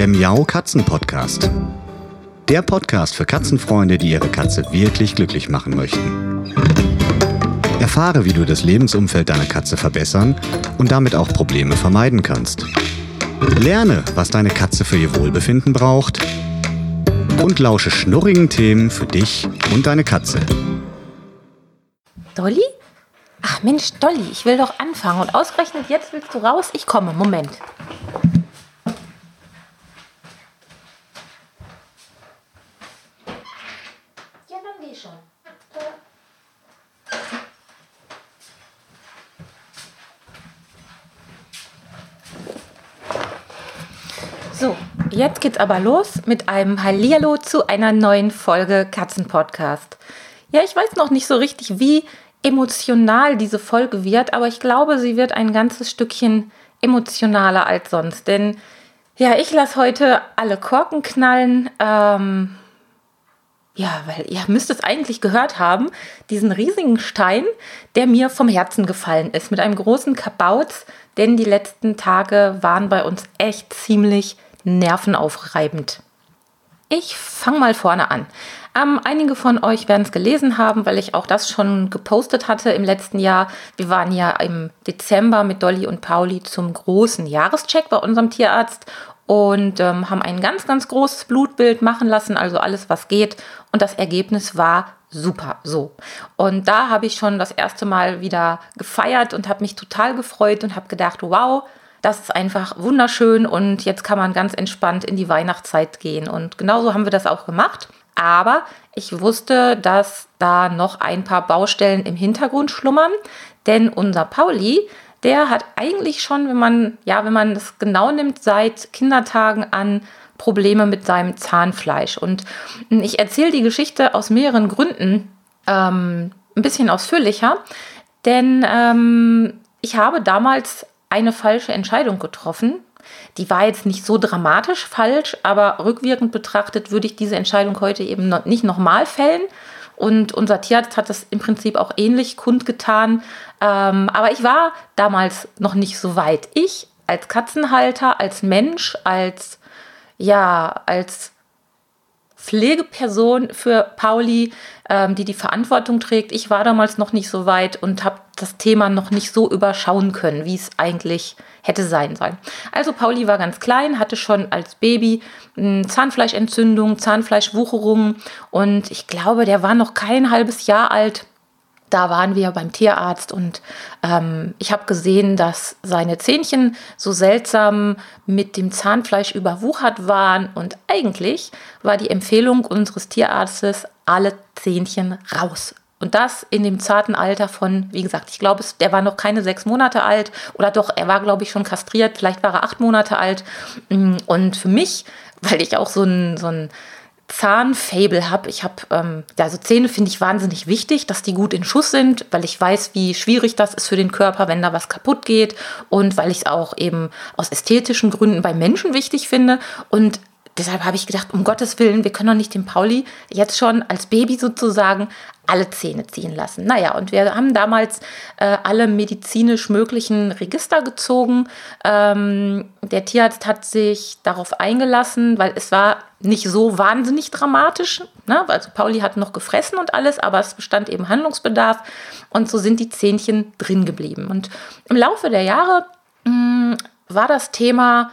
der Miau Katzen Podcast. Der Podcast für Katzenfreunde, die ihre Katze wirklich glücklich machen möchten. Erfahre, wie du das Lebensumfeld deiner Katze verbessern und damit auch Probleme vermeiden kannst. Lerne, was deine Katze für ihr Wohlbefinden braucht und lausche schnurrigen Themen für dich und deine Katze. Dolly? Ach Mensch, Dolly, ich will doch anfangen. Und ausgerechnet jetzt willst du raus? Ich komme, Moment. Ja, dann geh schon. So, jetzt geht's aber los mit einem Hallihallo zu einer neuen Folge Katzenpodcast. Ja, ich weiß noch nicht so richtig, wie emotional diese Folge wird, aber ich glaube, sie wird ein ganzes Stückchen emotionaler als sonst. Denn ja, ich lasse heute alle Korken knallen. Ähm, ja, weil ihr müsst es eigentlich gehört haben, diesen riesigen Stein, der mir vom Herzen gefallen ist, mit einem großen Kabauz, denn die letzten Tage waren bei uns echt ziemlich nervenaufreibend. Ich fange mal vorne an. Ähm, einige von euch werden es gelesen haben, weil ich auch das schon gepostet hatte im letzten Jahr. Wir waren ja im Dezember mit Dolly und Pauli zum großen Jahrescheck bei unserem Tierarzt und ähm, haben ein ganz, ganz großes Blutbild machen lassen, also alles, was geht. Und das Ergebnis war super so. Und da habe ich schon das erste Mal wieder gefeiert und habe mich total gefreut und habe gedacht, wow, das ist einfach wunderschön und jetzt kann man ganz entspannt in die Weihnachtszeit gehen. Und genauso haben wir das auch gemacht. Aber ich wusste, dass da noch ein paar Baustellen im Hintergrund schlummern, denn unser Pauli, der hat eigentlich schon, wenn man, ja, wenn man das genau nimmt, seit Kindertagen an Probleme mit seinem Zahnfleisch. Und ich erzähle die Geschichte aus mehreren Gründen ähm, ein bisschen ausführlicher, denn ähm, ich habe damals eine falsche Entscheidung getroffen die war jetzt nicht so dramatisch falsch, aber rückwirkend betrachtet würde ich diese Entscheidung heute eben noch nicht nochmal fällen. Und unser Tierarzt hat das im Prinzip auch ähnlich kundgetan. Ähm, aber ich war damals noch nicht so weit. Ich als Katzenhalter, als Mensch, als ja, als Pflegeperson für Pauli, ähm, die die Verantwortung trägt. Ich war damals noch nicht so weit und habe das Thema noch nicht so überschauen können, wie es eigentlich hätte sein sollen. Also Pauli war ganz klein, hatte schon als Baby Zahnfleischentzündung, Zahnfleischwucherung und ich glaube, der war noch kein halbes Jahr alt da waren wir beim Tierarzt und ähm, ich habe gesehen, dass seine Zähnchen so seltsam mit dem Zahnfleisch überwuchert waren und eigentlich war die Empfehlung unseres Tierarztes, alle Zähnchen raus. Und das in dem zarten Alter von, wie gesagt, ich glaube, der war noch keine sechs Monate alt oder doch, er war, glaube ich, schon kastriert, vielleicht war er acht Monate alt. Und für mich, weil ich auch so ein, so ein Zahnfable habe. Ich habe, ähm, also Zähne finde ich wahnsinnig wichtig, dass die gut in Schuss sind, weil ich weiß, wie schwierig das ist für den Körper, wenn da was kaputt geht und weil ich es auch eben aus ästhetischen Gründen bei Menschen wichtig finde. Und deshalb habe ich gedacht, um Gottes Willen, wir können doch nicht den Pauli jetzt schon als Baby sozusagen alle Zähne ziehen lassen. Naja, und wir haben damals äh, alle medizinisch möglichen Register gezogen. Ähm, der Tierarzt hat sich darauf eingelassen, weil es war nicht so wahnsinnig dramatisch. Ne? Also Pauli hat noch gefressen und alles, aber es bestand eben Handlungsbedarf. Und so sind die Zähnchen drin geblieben. Und im Laufe der Jahre mh, mm, war das Thema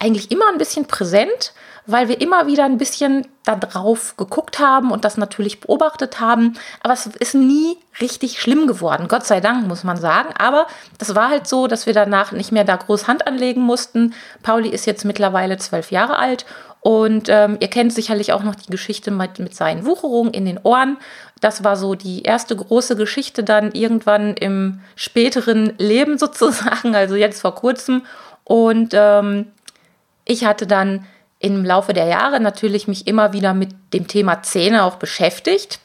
eigentlich immer ein bisschen präsent, weil wir immer wieder ein bisschen da drauf geguckt haben und das natürlich beobachtet haben. Aber es ist nie richtig schlimm geworden. Gott sei Dank, muss man sagen. Aber das war halt so, dass wir danach nicht mehr da groß Hand anlegen mussten. Pauli ist jetzt mittlerweile zwölf Jahre alt und ähm, ihr kennt sicherlich auch noch die Geschichte mit, mit seinen Wucherungen in den Ohren. Das war so die erste große Geschichte dann irgendwann im späteren Leben sozusagen, also jetzt vor kurzem. Und ähm, ich hatte dann im Laufe der Jahre natürlich mich immer wieder mit dem Thema Zähne auch beschäftigt,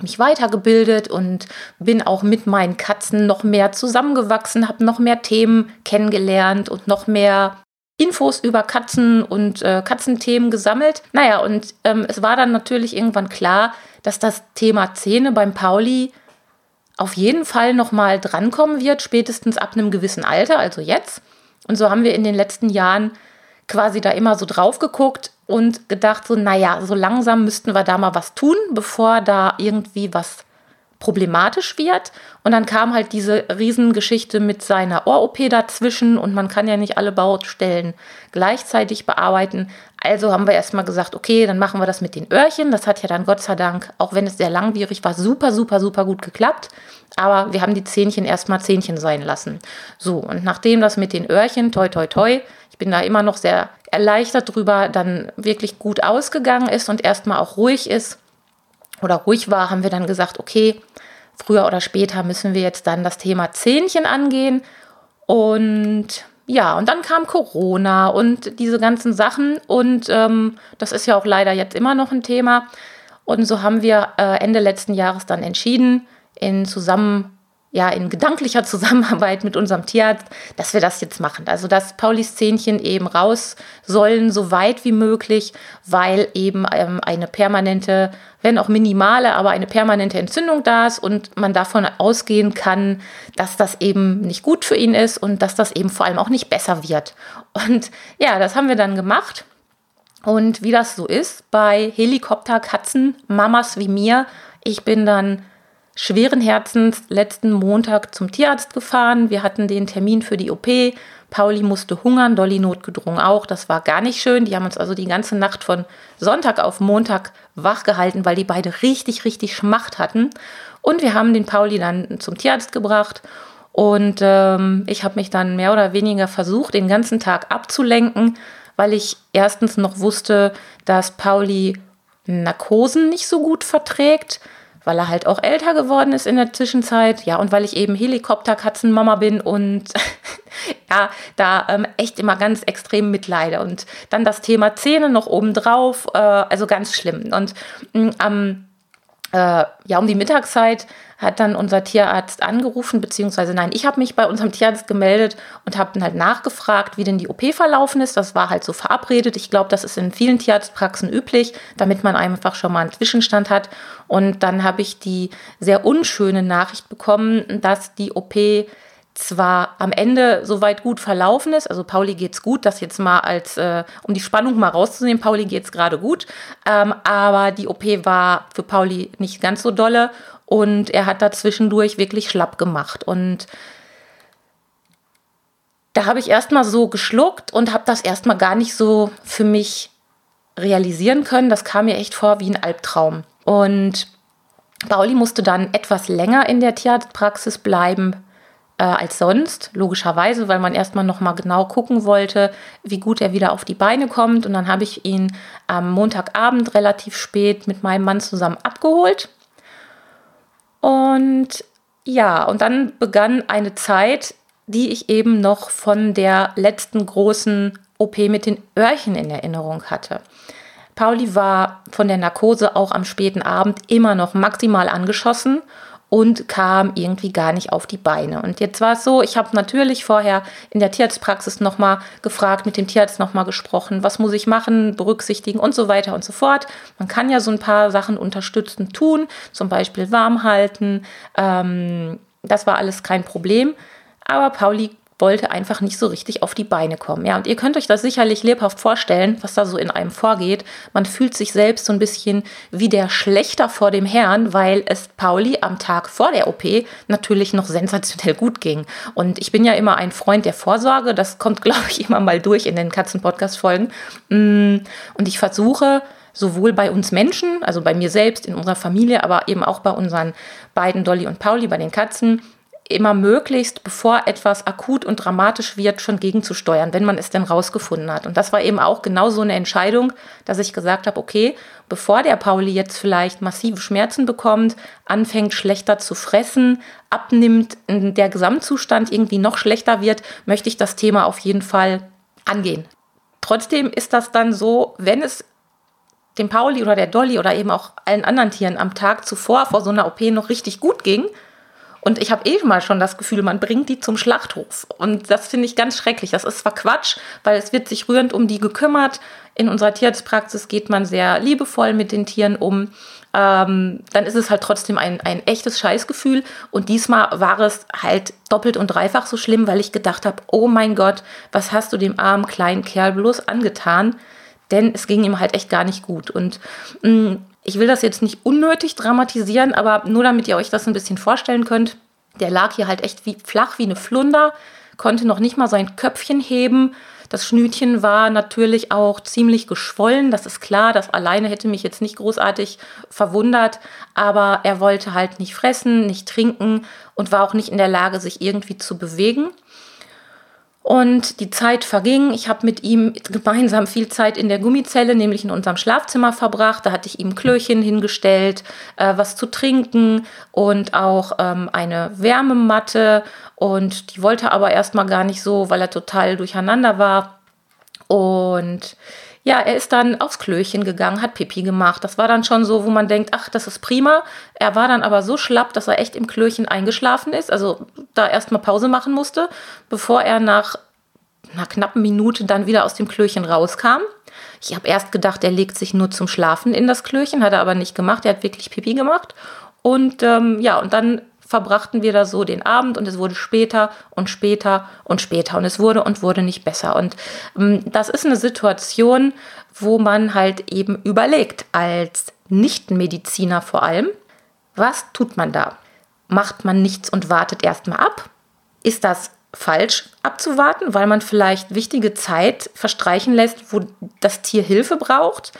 mich weitergebildet und bin auch mit meinen Katzen noch mehr zusammengewachsen, habe noch mehr Themen kennengelernt und noch mehr Infos über Katzen und äh, Katzenthemen gesammelt. Naja, und ähm, es war dann natürlich irgendwann klar, dass das Thema Zähne beim Pauli auf jeden Fall nochmal drankommen wird, spätestens ab einem gewissen Alter, also jetzt. Und so haben wir in den letzten Jahren quasi da immer so drauf geguckt und gedacht, so, naja, so langsam müssten wir da mal was tun, bevor da irgendwie was problematisch wird. Und dann kam halt diese Riesengeschichte mit seiner Ohr-OP dazwischen und man kann ja nicht alle Baustellen gleichzeitig bearbeiten. Also haben wir erstmal gesagt, okay, dann machen wir das mit den Öhrchen. Das hat ja dann Gott sei Dank, auch wenn es sehr langwierig war, super, super, super gut geklappt. Aber wir haben die Zähnchen erstmal Zähnchen sein lassen. So, und nachdem das mit den Öhrchen, toi, toi, toi, bin da immer noch sehr erleichtert drüber, dann wirklich gut ausgegangen ist und erstmal auch ruhig ist oder ruhig war, haben wir dann gesagt, okay, früher oder später müssen wir jetzt dann das Thema Zähnchen angehen. Und ja, und dann kam Corona und diese ganzen Sachen. Und ähm, das ist ja auch leider jetzt immer noch ein Thema. Und so haben wir äh, Ende letzten Jahres dann entschieden, in zusammen ja, in gedanklicher Zusammenarbeit mit unserem Tierarzt, dass wir das jetzt machen. Also, dass Paulis Zähnchen eben raus sollen, so weit wie möglich, weil eben ähm, eine permanente, wenn auch minimale, aber eine permanente Entzündung da ist und man davon ausgehen kann, dass das eben nicht gut für ihn ist und dass das eben vor allem auch nicht besser wird. Und ja, das haben wir dann gemacht. Und wie das so ist bei Helikopterkatzen, Mamas wie mir, ich bin dann schweren Herzens letzten Montag zum Tierarzt gefahren. Wir hatten den Termin für die OP. Pauli musste hungern, Dolly notgedrungen auch. Das war gar nicht schön. Die haben uns also die ganze Nacht von Sonntag auf Montag wach gehalten, weil die beide richtig, richtig Schmacht hatten. Und wir haben den Pauli dann zum Tierarzt gebracht. Und ähm, ich habe mich dann mehr oder weniger versucht, den ganzen Tag abzulenken, weil ich erstens noch wusste, dass Pauli Narkosen nicht so gut verträgt weil er halt auch älter geworden ist in der Zwischenzeit. Ja, und weil ich eben Helikopterkatzenmama bin und ja, da ähm, echt immer ganz extrem mitleide. Und dann das Thema Zähne noch obendrauf, äh, also ganz schlimm. Und mm, am äh, ja, um die Mittagszeit hat dann unser Tierarzt angerufen, beziehungsweise nein, ich habe mich bei unserem Tierarzt gemeldet und habe dann halt nachgefragt, wie denn die OP verlaufen ist. Das war halt so verabredet. Ich glaube, das ist in vielen Tierarztpraxen üblich, damit man einfach schon mal einen Zwischenstand hat. Und dann habe ich die sehr unschöne Nachricht bekommen, dass die OP zwar am Ende soweit gut verlaufen ist, also Pauli geht's gut, das jetzt mal als, äh, um die Spannung mal rauszunehmen, Pauli geht's gerade gut, ähm, aber die OP war für Pauli nicht ganz so dolle und er hat da zwischendurch wirklich schlapp gemacht und da habe ich erstmal so geschluckt und habe das erstmal gar nicht so für mich realisieren können. Das kam mir echt vor wie ein Albtraum. Und Pauli musste dann etwas länger in der Tierarztpraxis bleiben, äh, als sonst, logischerweise, weil man erstmal nochmal genau gucken wollte, wie gut er wieder auf die Beine kommt. Und dann habe ich ihn am Montagabend relativ spät mit meinem Mann zusammen abgeholt. Und ja, und dann begann eine Zeit, die ich eben noch von der letzten großen OP mit den Öhrchen in Erinnerung hatte. Pauli war von der Narkose auch am späten Abend immer noch maximal angeschossen und kam irgendwie gar nicht auf die Beine. Und jetzt war es so, ich habe natürlich vorher in der Tierarztpraxis nochmal gefragt, mit dem Tierarzt nochmal gesprochen, was muss ich machen, berücksichtigen und so weiter und so fort. Man kann ja so ein paar Sachen unterstützend tun, zum Beispiel warm halten. Ähm, das war alles kein Problem. Aber Pauli wollte einfach nicht so richtig auf die Beine kommen. Ja, und ihr könnt euch das sicherlich lebhaft vorstellen, was da so in einem vorgeht. Man fühlt sich selbst so ein bisschen wie der Schlechter vor dem Herrn, weil es Pauli am Tag vor der OP natürlich noch sensationell gut ging. Und ich bin ja immer ein Freund der Vorsorge. Das kommt, glaube ich, immer mal durch in den Katzen-Podcast-Folgen. Mm, und ich versuche, sowohl bei uns Menschen, also bei mir selbst, in unserer Familie, aber eben auch bei unseren beiden Dolly und Pauli, bei den Katzen, immer möglichst, bevor etwas akut und dramatisch wird, schon gegenzusteuern, wenn man es denn rausgefunden hat. Und das war eben auch genau so eine Entscheidung, dass ich gesagt habe, okay, bevor der Pauli jetzt vielleicht massive Schmerzen bekommt, anfängt schlechter zu fressen, abnimmt, der Gesamtzustand irgendwie noch schlechter wird, möchte ich das Thema auf jeden Fall angehen. Trotzdem ist das dann so, wenn es dem Pauli oder der Dolly oder eben auch allen anderen Tieren am Tag zuvor vor so einer OP noch richtig gut ging, Und ich habe eh mal schon das Gefühl, man bringt die zum Schlachthof. Und das finde ich ganz schrecklich. Das ist zwar Quatsch, weil es wird sich rührend um die gekümmert. In unserer Tierarztpraxis geht man sehr liebevoll mit den Tieren um. Ähm, dann ist es halt trotzdem ein, ein echtes Scheißgefühl. Und diesmal war es halt doppelt und dreifach so schlimm, weil ich gedacht habe, oh mein Gott, was hast du dem armen kleinen Kerl bloß angetan? Denn es ging ihm halt echt gar nicht gut. Und mh, mm, ich will das jetzt nicht unnötig dramatisieren, aber nur damit ihr euch das ein bisschen vorstellen könnt. Der lag hier halt echt wie, flach wie eine Flunder, konnte noch nicht mal sein Köpfchen heben. Das Schnütchen war natürlich auch ziemlich geschwollen, das ist klar. Das alleine hätte mich jetzt nicht großartig verwundert, aber er wollte halt nicht fressen, nicht trinken und war auch nicht in der Lage, sich irgendwie zu bewegen. Und die Zeit verging. Ich habe mit ihm gemeinsam viel Zeit in der Gummizelle, nämlich in unserem Schlafzimmer verbracht. Da hatte ich ihm Klöchen hingestellt, äh, was zu trinken und auch ähm, eine Wärmematte. Und die wollte aber erstmal gar nicht so, weil er total durcheinander war. Und ja, er ist dann aufs Klöchen gegangen, hat Pipi gemacht. Das war dann schon so, wo man denkt, ach, das ist prima. Er war dann aber so schlapp, dass er echt im Klöchen eingeschlafen ist, also da erstmal Pause machen musste, bevor er nach einer knappen Minute dann wieder aus dem Klöchen rauskam. Ich habe erst gedacht, er legt sich nur zum Schlafen in das Klöchen, hat er aber nicht gemacht. Er hat wirklich Pipi gemacht. Und ähm, ja, und dann verbrachten wir da so den Abend und es wurde später und später und später und es wurde und wurde nicht besser. Und ähm, das ist eine Situation, wo man halt eben überlegt, als Nichtmediziner vor allem, was tut man da? Macht man nichts und wartet erstmal ab? Ist das falsch abzuwarten, weil man vielleicht wichtige Zeit verstreichen lässt, wo das Tier Hilfe braucht?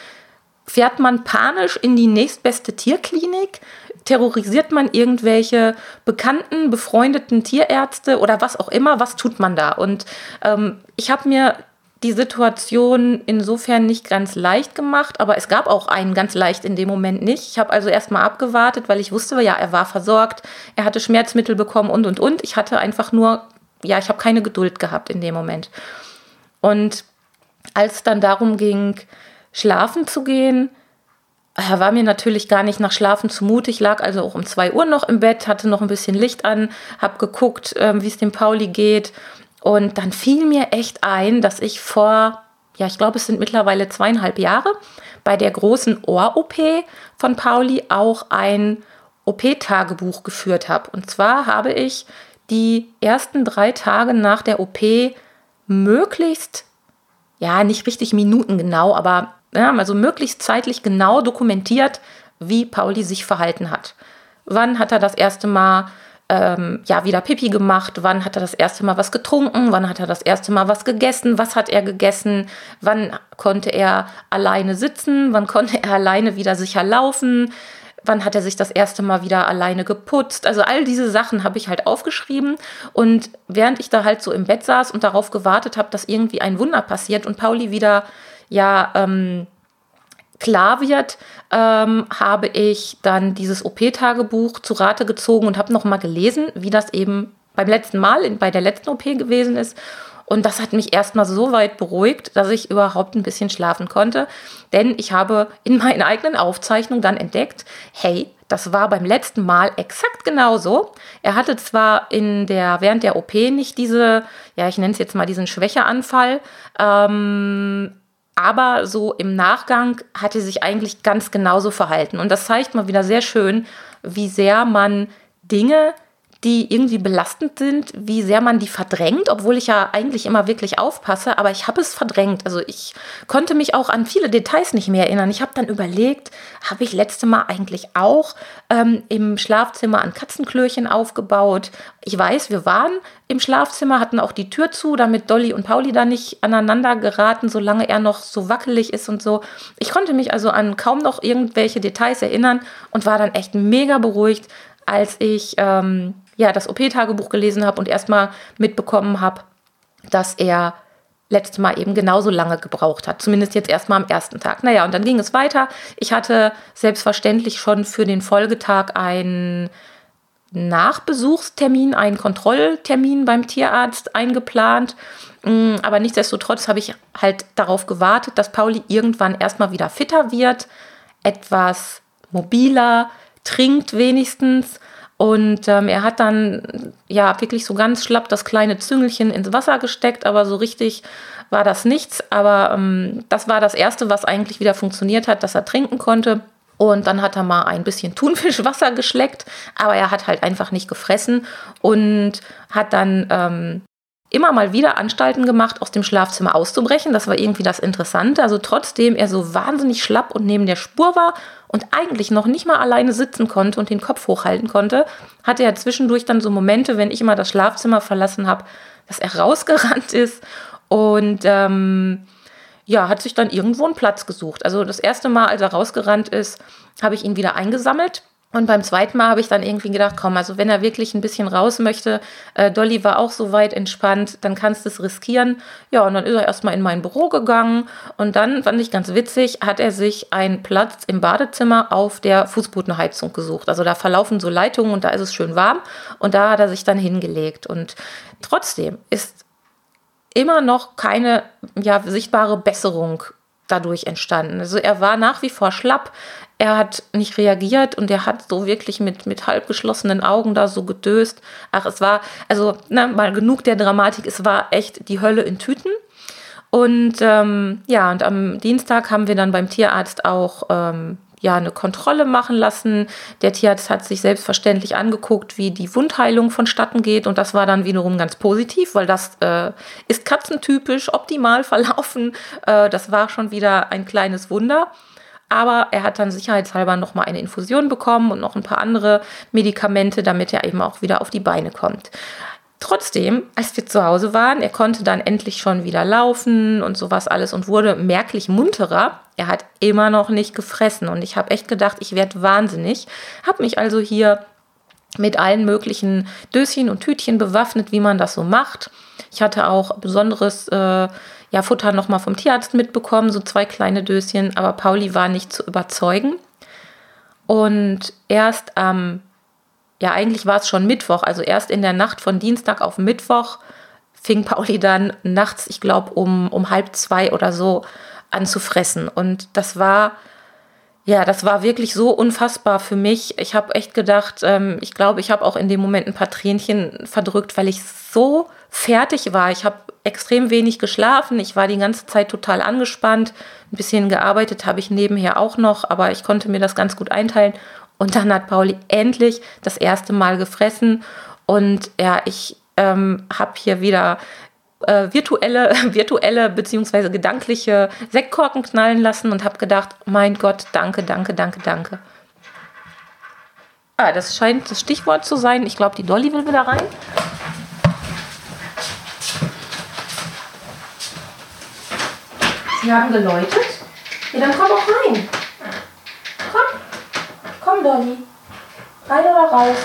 Fährt man panisch in die nächstbeste Tierklinik? terrorisiert man irgendwelche bekannten, befreundeten Tierärzte oder was auch immer? Was tut man da? Und ähm, ich habe mir die Situation insofern nicht ganz leicht gemacht, aber es gab auch einen ganz leicht in dem Moment nicht. Ich habe also erstmal abgewartet, weil ich wusste, ja, er war versorgt, er hatte Schmerzmittel bekommen und und und. Ich hatte einfach nur, ja, ich habe keine Geduld gehabt in dem Moment. Und als es dann darum ging, schlafen zu gehen, war mir natürlich gar nicht nach Schlafen zumute. Ich lag also auch um zwei Uhr noch im Bett, hatte noch ein bisschen Licht an, habe geguckt, ähm, wie es dem Pauli geht. Und dann fiel mir echt ein, dass ich vor, ja, ich glaube, es sind mittlerweile zweieinhalb Jahre, bei der großen Ohr-OP von Pauli auch ein OP-Tagebuch geführt habe. Und zwar habe ich die ersten drei Tage nach der OP möglichst, ja, nicht richtig minutengenau, aber ja, also möglichst zeitlich genau dokumentiert, wie Pauli sich verhalten hat. Wann hat er das erste Mal ähm, ja, wieder Pipi gemacht? Wann hat er das erste Mal was getrunken? Wann hat er das erste Mal was gegessen? Was hat er gegessen? Wann konnte er alleine sitzen? Wann konnte er alleine wieder sicher laufen? Wann hat er sich das erste Mal wieder alleine geputzt? Also all diese Sachen habe ich halt aufgeschrieben. Und während ich da halt so im Bett saß und darauf gewartet habe, dass irgendwie ein Wunder passiert und Pauli wieder ja ähm, klar wird, ähm, habe ich dann dieses OP-Tagebuch zu Rate gezogen und habe nochmal gelesen, wie das eben beim letzten Mal, in, bei der letzten OP gewesen ist. Und das hat mich erstmal so weit beruhigt, dass ich überhaupt ein bisschen schlafen konnte. Denn ich habe in meinen eigenen Aufzeichnungen dann entdeckt, hey, das war beim letzten Mal exakt genauso. Er hatte zwar in der, während der OP nicht diese, ja, ich nenne es jetzt mal diesen Schwächeanfall, ähm, aber so im Nachgang hat er sich eigentlich ganz genauso verhalten. Und das zeigt mal wieder sehr schön, wie sehr man Dinge die irgendwie belastend sind, wie sehr man die verdrängt, obwohl ich ja eigentlich immer wirklich aufpasse, aber ich habe es verdrängt. Also ich konnte mich auch an viele Details nicht mehr erinnern. Ich habe dann überlegt, habe ich letzte Mal eigentlich auch ähm, im Schlafzimmer ein Katzenklöchen aufgebaut? Ich weiß, wir waren im Schlafzimmer, hatten auch die Tür zu, damit Dolly und Pauli da nicht aneinander geraten, solange er noch so wackelig ist und so. Ich konnte mich also an kaum noch irgendwelche Details erinnern und war dann echt mega beruhigt, als ich ähm, ja, das OP-Tagebuch gelesen habe und erstmal mitbekommen habe, dass er letztes Mal eben genauso lange gebraucht hat. Zumindest jetzt erstmal am ersten Tag. Naja, und dann ging es weiter. Ich hatte selbstverständlich schon für den Folgetag einen Nachbesuchstermin, einen Kontrolltermin beim Tierarzt eingeplant. Mm, aber nichtsdestotrotz habe ich halt darauf gewartet, dass Pauli irgendwann erstmal wieder fitter wird, etwas mobiler, trinkt wenigstens Und ähm, er hat dann ja wirklich so ganz schlapp das kleine Züngelchen ins Wasser gesteckt, aber so richtig war das nichts. Aber ähm, das war das Erste, was eigentlich wieder funktioniert hat, dass er trinken konnte. Und dann hat er mal ein bisschen Thunfischwasser geschleckt, aber er hat halt einfach nicht gefressen und hat dann ähm, immer mal wieder Anstalten gemacht, aus dem Schlafzimmer auszubrechen. Das war irgendwie das Interessante. Also trotzdem er so wahnsinnig schlapp und neben der Spur war und eigentlich noch nicht mal alleine sitzen konnte und den Kopf hochhalten konnte, hatte er zwischendurch dann so Momente, wenn ich immer das Schlafzimmer verlassen habe, dass er rausgerannt ist und ähm, ja, hat sich dann irgendwo einen Platz gesucht. Also das erste Mal, als er rausgerannt ist, habe ich ihn wieder eingesammelt und beim zweiten Mal habe ich dann irgendwie gedacht, komm, also wenn er wirklich ein bisschen raus möchte, äh, Dolly war auch so weit entspannt, dann kannst du es riskieren. Ja, und dann ist er erstmal in mein Büro gegangen und dann fand ich ganz witzig, hat er sich einen Platz im Badezimmer auf der Fußbodenheizung gesucht. Also da verlaufen so Leitungen und da ist es schön warm und da hat er sich dann hingelegt. Und trotzdem ist immer noch keine ja, sichtbare Besserung dadurch entstanden. Also er war nach wie vor schlapp, er hat nicht reagiert und er hat so wirklich mit, mit halb geschlossenen Augen da so gedöst. Ach, es war, also na, mal genug der Dramatik, es war echt die Hölle in Tüten. Und ähm, ja, und am Dienstag haben wir dann beim Tierarzt auch ähm, ja, eine Kontrolle machen lassen. Der Tierarzt hat sich selbstverständlich angeguckt, wie die Wundheilung vonstatten geht. Und das war dann wiederum ganz positiv, weil das äh, ist katzentypisch, optimal verlaufen. Äh, das war schon wieder ein kleines Wunder. Aber er hat dann sicherheitshalber nochmal eine Infusion bekommen und noch ein paar andere Medikamente, damit er eben auch wieder auf die Beine kommt. Trotzdem, als wir zu Hause waren, er konnte dann endlich schon wieder laufen und sowas alles und wurde merklich munterer. Er hat immer noch nicht gefressen und ich habe echt gedacht, ich werde wahnsinnig. Habe mich also hier mit allen möglichen Döschen und Tütchen bewaffnet, wie man das so macht. Ich hatte auch besonderes äh, ja, Futter nochmal vom Tierarzt mitbekommen, so zwei kleine Döschen, aber Pauli war nicht zu überzeugen. Und erst am, ja, eigentlich war es schon Mittwoch, also erst in der Nacht von Dienstag auf Mittwoch fing Pauli dann nachts, ich glaube, um, um halb zwei oder so an zu fressen. Und das war, ja, das war wirklich so unfassbar für mich. Ich habe echt gedacht, ähm, ich glaube, ich habe auch in dem Moment ein paar Tränchen verdrückt, weil ich so fertig war. Ich habe extrem wenig geschlafen. Ich war die ganze Zeit total angespannt. Ein bisschen gearbeitet habe ich nebenher auch noch, aber ich konnte mir das ganz gut einteilen. Und dann hat Pauli endlich das erste Mal gefressen. Und ja, ich ähm, habe hier wieder äh, virtuelle, virtuelle bzw. gedankliche Sektkorken knallen lassen und habe gedacht, mein Gott, danke, danke, danke, danke. Ah, das scheint das Stichwort zu sein. Ich glaube, die Dolly will wieder rein. Sie haben geläutet? Ja, dann komm auch rein. Komm. Komm, Dolly. Rein oder raus?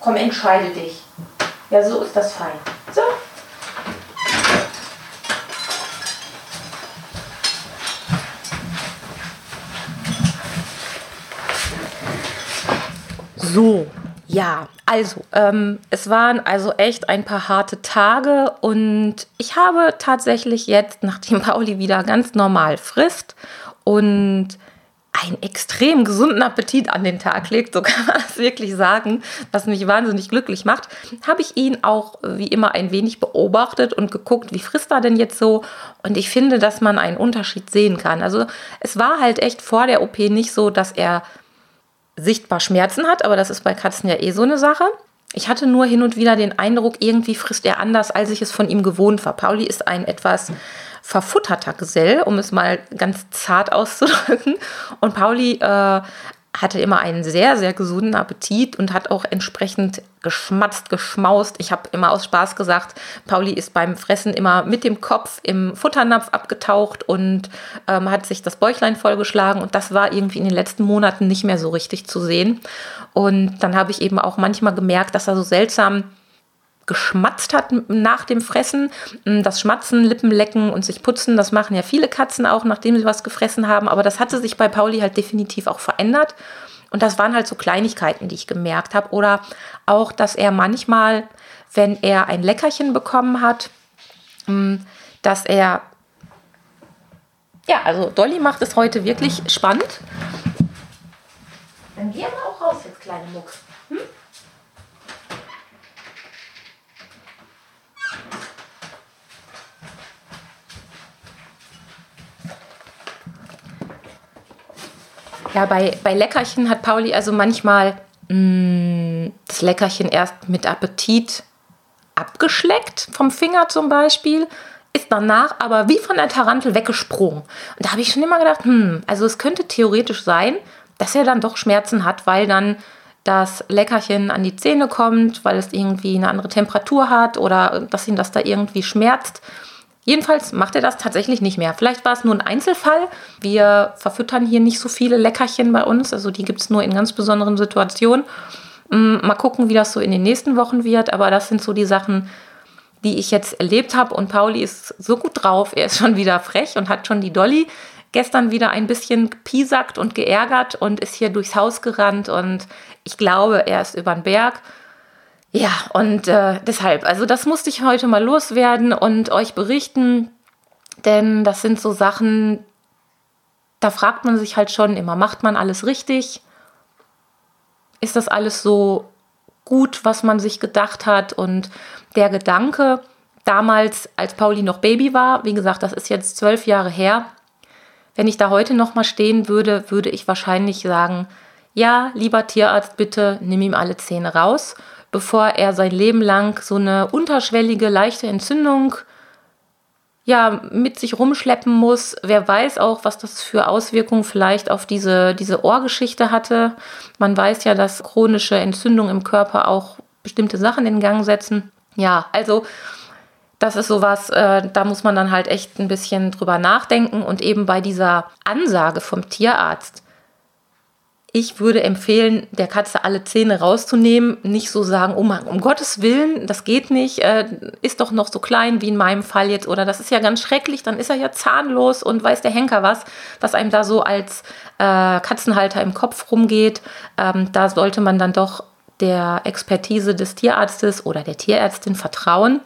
Komm, entscheide dich. Ja, so ist das fein. So. So, ja, also, ähm, es waren also echt ein paar harte Tage und ich habe tatsächlich jetzt, nachdem Pauli wieder ganz normal frisst und einen extrem gesunden Appetit an den Tag legt, so kann man es wirklich sagen, was mich wahnsinnig glücklich macht, habe ich ihn auch wie immer ein wenig beobachtet und geguckt, wie frisst er denn jetzt so. Und ich finde, dass man einen Unterschied sehen kann. Also es war halt echt vor der OP nicht so, dass er sichtbar Schmerzen hat, aber das ist bei Katzen ja eh so eine Sache. Ich hatte nur hin und wieder den Eindruck, irgendwie frisst er anders, als ich es von ihm gewohnt war. Pauli ist ein etwas verfutterter Gesell, um es mal ganz zart auszudrücken. Und Pauli äh, hatte immer einen sehr, sehr gesunden Appetit und hat auch entsprechend geschmatzt, geschmaust. Ich habe immer aus Spaß gesagt, Pauli ist beim Fressen immer mit dem Kopf im Futternapf abgetaucht und ähm, hat sich das Bäuchlein vollgeschlagen. Und das war irgendwie in den letzten Monaten nicht mehr so richtig zu sehen. Und dann habe ich eben auch manchmal gemerkt, dass er so seltsam geschmatzt hat nach dem Fressen. Das Schmatzen, Lippenlecken und sich putzen, das machen ja viele Katzen auch, nachdem sie was gefressen haben. Aber das hatte sich bei Pauli halt definitiv auch verändert. Und das waren halt so Kleinigkeiten, die ich gemerkt habe. Oder auch, dass er manchmal, wenn er ein Leckerchen bekommen hat, dass er. Ja, also Dolly macht es heute wirklich spannend. Dann geh aber auch raus jetzt, kleine Mucks. Ja, bei, bei Leckerchen hat Pauli also manchmal mh, mm, das Leckerchen erst mit Appetit abgeschleckt, vom Finger zum Beispiel, ist danach aber wie von der Tarantel weggesprungen. Und da habe ich schon immer gedacht, hm, also es könnte theoretisch sein, dass er dann doch Schmerzen hat, weil dann das Leckerchen an die Zähne kommt, weil es irgendwie eine andere Temperatur hat oder dass ihn das da irgendwie schmerzt. Jedenfalls macht er das tatsächlich nicht mehr. Vielleicht war es nur ein Einzelfall. Wir verfüttern hier nicht so viele Leckerchen bei uns. Also die gibt es nur in ganz besonderen Situationen. Mm, mal gucken, wie das so in den nächsten Wochen wird. Aber das sind so die Sachen, die ich jetzt erlebt habe. Und Pauli ist so gut drauf. Er ist schon wieder frech und hat schon die Dolly gestern wieder ein bisschen gepiesackt und geärgert und ist hier durchs Haus gerannt. Und ich glaube, er ist über den Berg. Ja, und äh, deshalb, also das musste ich heute mal loswerden und euch berichten, denn das sind so Sachen, da fragt man sich halt schon immer, macht man alles richtig? Ist das alles so gut, was man sich gedacht hat? Und der Gedanke, damals, als Pauli noch Baby war, wie gesagt, das ist jetzt zwölf Jahre her, wenn ich da heute noch mal stehen würde, würde ich wahrscheinlich sagen, ja, lieber Tierarzt, bitte nimm ihm alle Zähne raus bevor er sein Leben lang so eine unterschwellige, leichte Entzündung ja, mit sich rumschleppen muss. Wer weiß auch, was das für Auswirkungen vielleicht auf diese, diese Ohrgeschichte hatte. Man weiß ja, dass chronische Entzündungen im Körper auch bestimmte Sachen in Gang setzen. Ja, also das ist sowas, äh, da muss man dann halt echt ein bisschen drüber nachdenken und eben bei dieser Ansage vom Tierarzt, ich würde empfehlen, der Katze alle Zähne rauszunehmen, nicht so sagen, oh Mann, um Gottes Willen, das geht nicht, äh, ist doch noch so klein wie in meinem Fall jetzt oder das ist ja ganz schrecklich, dann ist er ja zahnlos und weiß der Henker was, was einem da so als äh, Katzenhalter im Kopf rumgeht. Ähm, da sollte man dann doch der Expertise des Tierarztes oder der Tierärztin vertrauen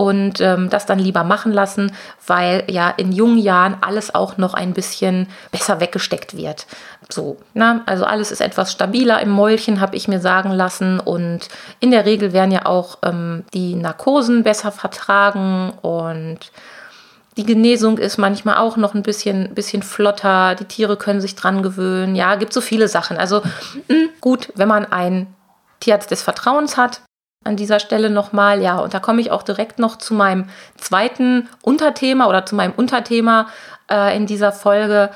und ähm, das dann lieber machen lassen, weil ja in jungen Jahren alles auch noch ein bisschen besser weggesteckt wird. So, na, also alles ist etwas stabiler im Mäulchen, habe ich mir sagen lassen. Und in der Regel werden ja auch ähm, die Narkosen besser vertragen und die Genesung ist manchmal auch noch ein bisschen, bisschen flotter. Die Tiere können sich dran gewöhnen. Ja, gibt so viele Sachen. Also mh, hm, gut, wenn man einen Tierarzt des Vertrauens hat, an dieser Stelle nochmal, ja, und da komme ich auch direkt noch zu meinem zweiten Unterthema oder zu meinem Unterthema äh, in dieser Folge.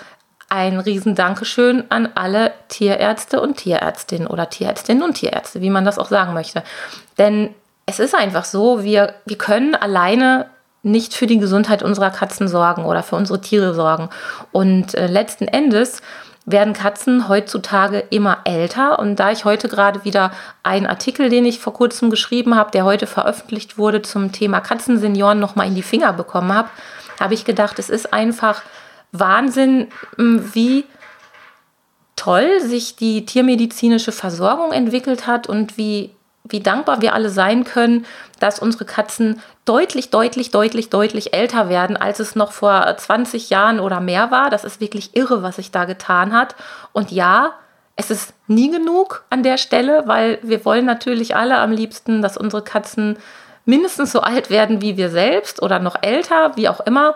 Ein riesen Dankeschön an alle Tierärzte und Tierärztinnen oder Tierärztinnen und Tierärzte, wie man das auch sagen möchte. Denn es ist einfach so, wir, wir können alleine nicht für die Gesundheit unserer Katzen sorgen oder für unsere Tiere sorgen. Und äh, letzten Endes werden Katzen heutzutage immer älter. Und da ich heute gerade wieder einen Artikel, den ich vor kurzem geschrieben habe, der heute veröffentlicht wurde, zum Thema Katzensenioren nochmal in die Finger bekommen habe, habe ich gedacht, es ist einfach Wahnsinn, wie toll sich die tiermedizinische Versorgung entwickelt hat und wie wie dankbar wir alle sein können, dass unsere Katzen deutlich, deutlich, deutlich, deutlich älter werden, als es noch vor 20 Jahren oder mehr war. Das ist wirklich irre, was sich da getan hat. Und ja, es ist nie genug an der Stelle, weil wir wollen natürlich alle am liebsten, dass unsere Katzen mindestens so alt werden wie wir selbst oder noch älter, wie auch immer.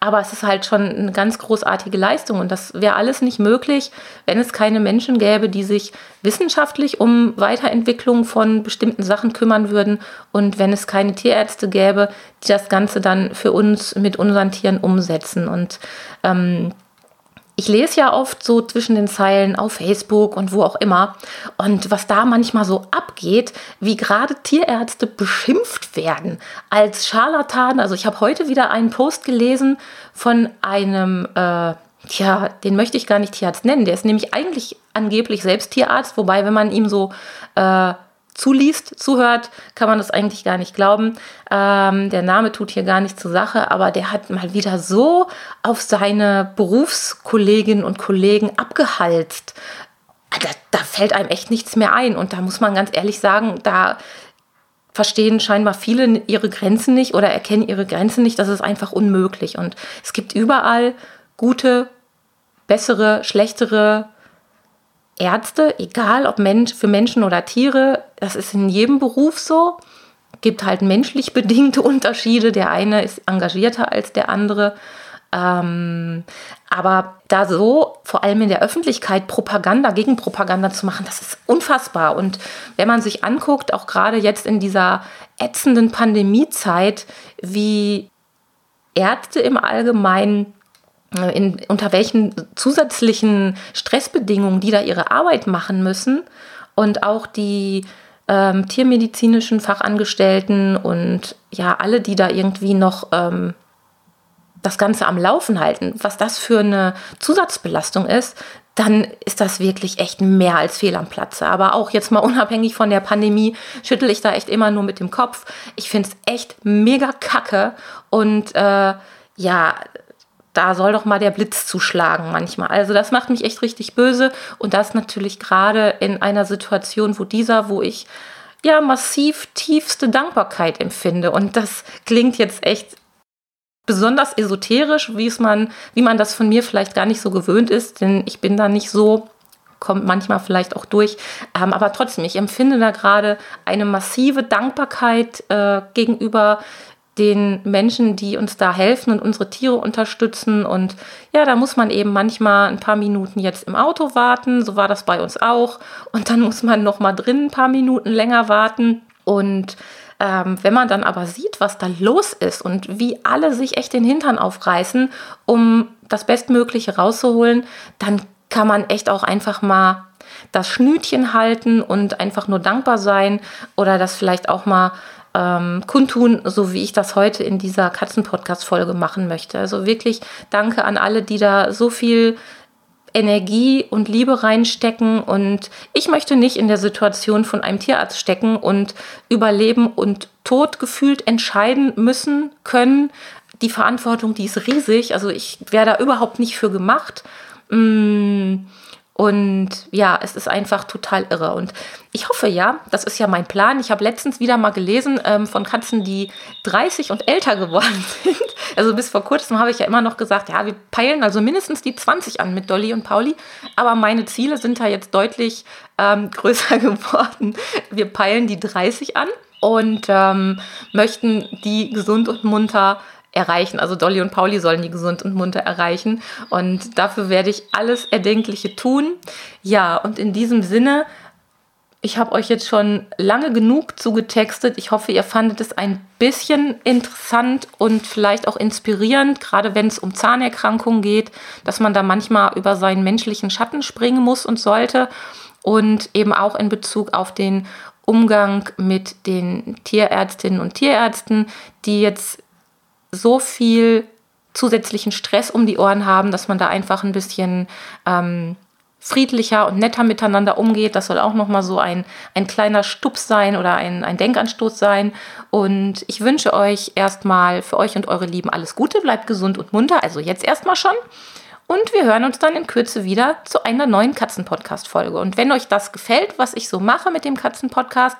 Aber es ist halt schon eine ganz großartige Leistung und das wäre alles nicht möglich, wenn es keine Menschen gäbe, die sich wissenschaftlich um Weiterentwicklung von bestimmten Sachen kümmern würden und wenn es keine Tierärzte gäbe, die das Ganze dann für uns mit unseren Tieren umsetzen. Und ähm, ich lese ja oft so zwischen den Zeilen auf Facebook und wo auch immer. Und was da manchmal so abgeht, wie gerade Tierärzte beschimpft werden als Scharlatan. Also ich habe heute wieder einen Post gelesen von einem, äh, ja, den möchte ich gar nicht Tierarzt nennen. Der ist nämlich eigentlich angeblich selbst Tierarzt, wobei, wenn man ihm so äh, zuliest, zuhört, kann man das eigentlich gar nicht glauben. Ähm, der Name tut hier gar nicht zur Sache, aber der hat mal wieder so auf seine Berufskolleginnen und Kollegen abgehalst. Da, da fällt einem echt nichts mehr ein. Und da muss man ganz ehrlich sagen, da verstehen scheinbar viele ihre Grenzen nicht oder erkennen ihre Grenzen nicht. Das ist einfach unmöglich. Und es gibt überall gute, bessere, schlechtere Ärzte, egal ob Mensch, für Menschen oder Tiere, das ist in jedem Beruf so. Gibt halt menschlich bedingte Unterschiede. Der eine ist engagierter als der andere. Ähm, aber da so, vor allem in der Öffentlichkeit, Propaganda, Gegenpropaganda zu machen, das ist unfassbar. Und wenn man sich anguckt, auch gerade jetzt in dieser ätzenden Pandemiezeit, wie Ärzte im Allgemeinen äh, in, unter welchen zusätzlichen Stressbedingungen die da ihre Arbeit machen müssen und auch die ähm, tiermedizinischen Fachangestellten und ja alle, die da irgendwie noch ähm, das Ganze am Laufen halten, was das für eine Zusatzbelastung ist, dann ist das wirklich echt mehr als fehl am Platze. Aber auch jetzt mal unabhängig von der Pandemie schüttel ich da echt immer nur mit dem Kopf. Ich finde es echt mega kacke und äh, ja, da soll doch mal der Blitz zuschlagen manchmal. Also das macht mich echt richtig böse und das natürlich gerade in einer Situation, wo dieser, wo ich ja massiv tiefste Dankbarkeit empfinde und das klingt jetzt echt besonders esoterisch, wie es man, wie man das von mir vielleicht gar nicht so gewöhnt ist, denn ich bin da nicht so kommt manchmal vielleicht auch durch. Ähm, aber trotzdem, ich empfinde da gerade eine massive Dankbarkeit äh, gegenüber den Menschen, die uns da helfen und unsere Tiere unterstützen. Und ja, da muss man eben manchmal ein paar Minuten jetzt im Auto warten. So war das bei uns auch. Und dann muss man noch mal drin ein paar Minuten länger warten. Und ähm, wenn man dann aber sieht, was da los ist und wie alle sich echt den Hintern aufreißen, um das Bestmögliche rauszuholen, dann kann man echt auch einfach mal das Schnütchen halten und einfach nur dankbar sein oder das vielleicht auch mal ähm, kundtun, so wie ich das heute in dieser Katzen-Podcast-Folge machen möchte. Also wirklich danke an alle, die da so viel Energie und Liebe reinstecken. Und ich möchte nicht in der Situation von einem Tierarzt stecken und über Leben und Tod gefühlt entscheiden müssen können. Die Verantwortung, die ist riesig. Also ich wäre da überhaupt nicht für gemacht. Und ja, es ist einfach total irre. Und ich hoffe ja, das ist ja mein Plan. Ich habe letztens wieder mal gelesen ähm, von Katzen, die 30 und älter geworden sind. Also bis vor kurzem habe ich ja immer noch gesagt, ja, wir peilen also mindestens die 20 an mit Dolly und Pauli. Aber meine Ziele sind da jetzt deutlich ähm, größer geworden. Wir peilen die 30 an und ähm, möchten die gesund und munter erreichen. Also Dolly und Pauli sollen die gesund und munter erreichen. Und dafür werde ich alles Erdenkliche tun. Ja, und in diesem Sinne, ich habe euch jetzt schon lange genug zugetextet. Ich hoffe, ihr fandet es ein bisschen interessant und vielleicht auch inspirierend, gerade wenn es um Zahnerkrankungen geht, dass man da manchmal über seinen menschlichen Schatten springen muss und sollte. Und eben auch in Bezug auf den Umgang mit den Tierärztinnen und Tierärzten, die jetzt so viel zusätzlichen Stress um die Ohren haben, dass man da einfach ein bisschen ähm, friedlicher und netter miteinander umgeht. Das soll auch nochmal so ein, ein kleiner Stups sein oder ein, ein Denkanstoß sein. Und ich wünsche euch erstmal für euch und eure Lieben alles Gute, bleibt gesund und munter. Also jetzt erstmal schon. Und wir hören uns dann in Kürze wieder zu einer neuen Katzen-Podcast-Folge. Und wenn euch das gefällt, was ich so mache mit dem Katzen-Podcast,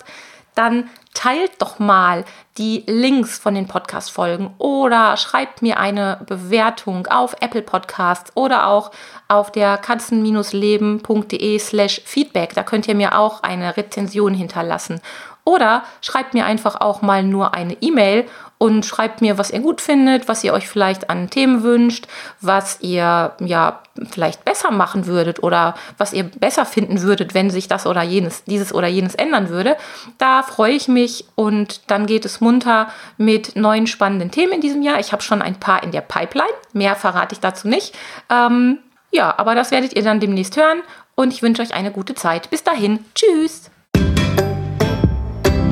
dann teilt doch mal die Links von den Podcast-Folgen oder schreibt mir eine Bewertung auf Apple Podcasts oder auch auf der katzen-leben.de slash Feedback. Da könnt ihr mir auch eine Rezension hinterlassen. Oder schreibt mir einfach auch mal nur eine E-Mail und schreibt mir, was ihr gut findet, was ihr euch vielleicht an Themen wünscht, was ihr ja vielleicht besser machen würdet oder was ihr besser finden würdet, wenn sich das oder jenes, dieses oder jenes ändern würde. Da freue ich mich und dann geht es munter mit neuen spannenden Themen in diesem Jahr. Ich habe schon ein paar in der Pipeline, mehr verrate ich dazu nicht. Ähm, ja, aber das werdet ihr dann demnächst hören und ich wünsche euch eine gute Zeit. Bis dahin, tschüss.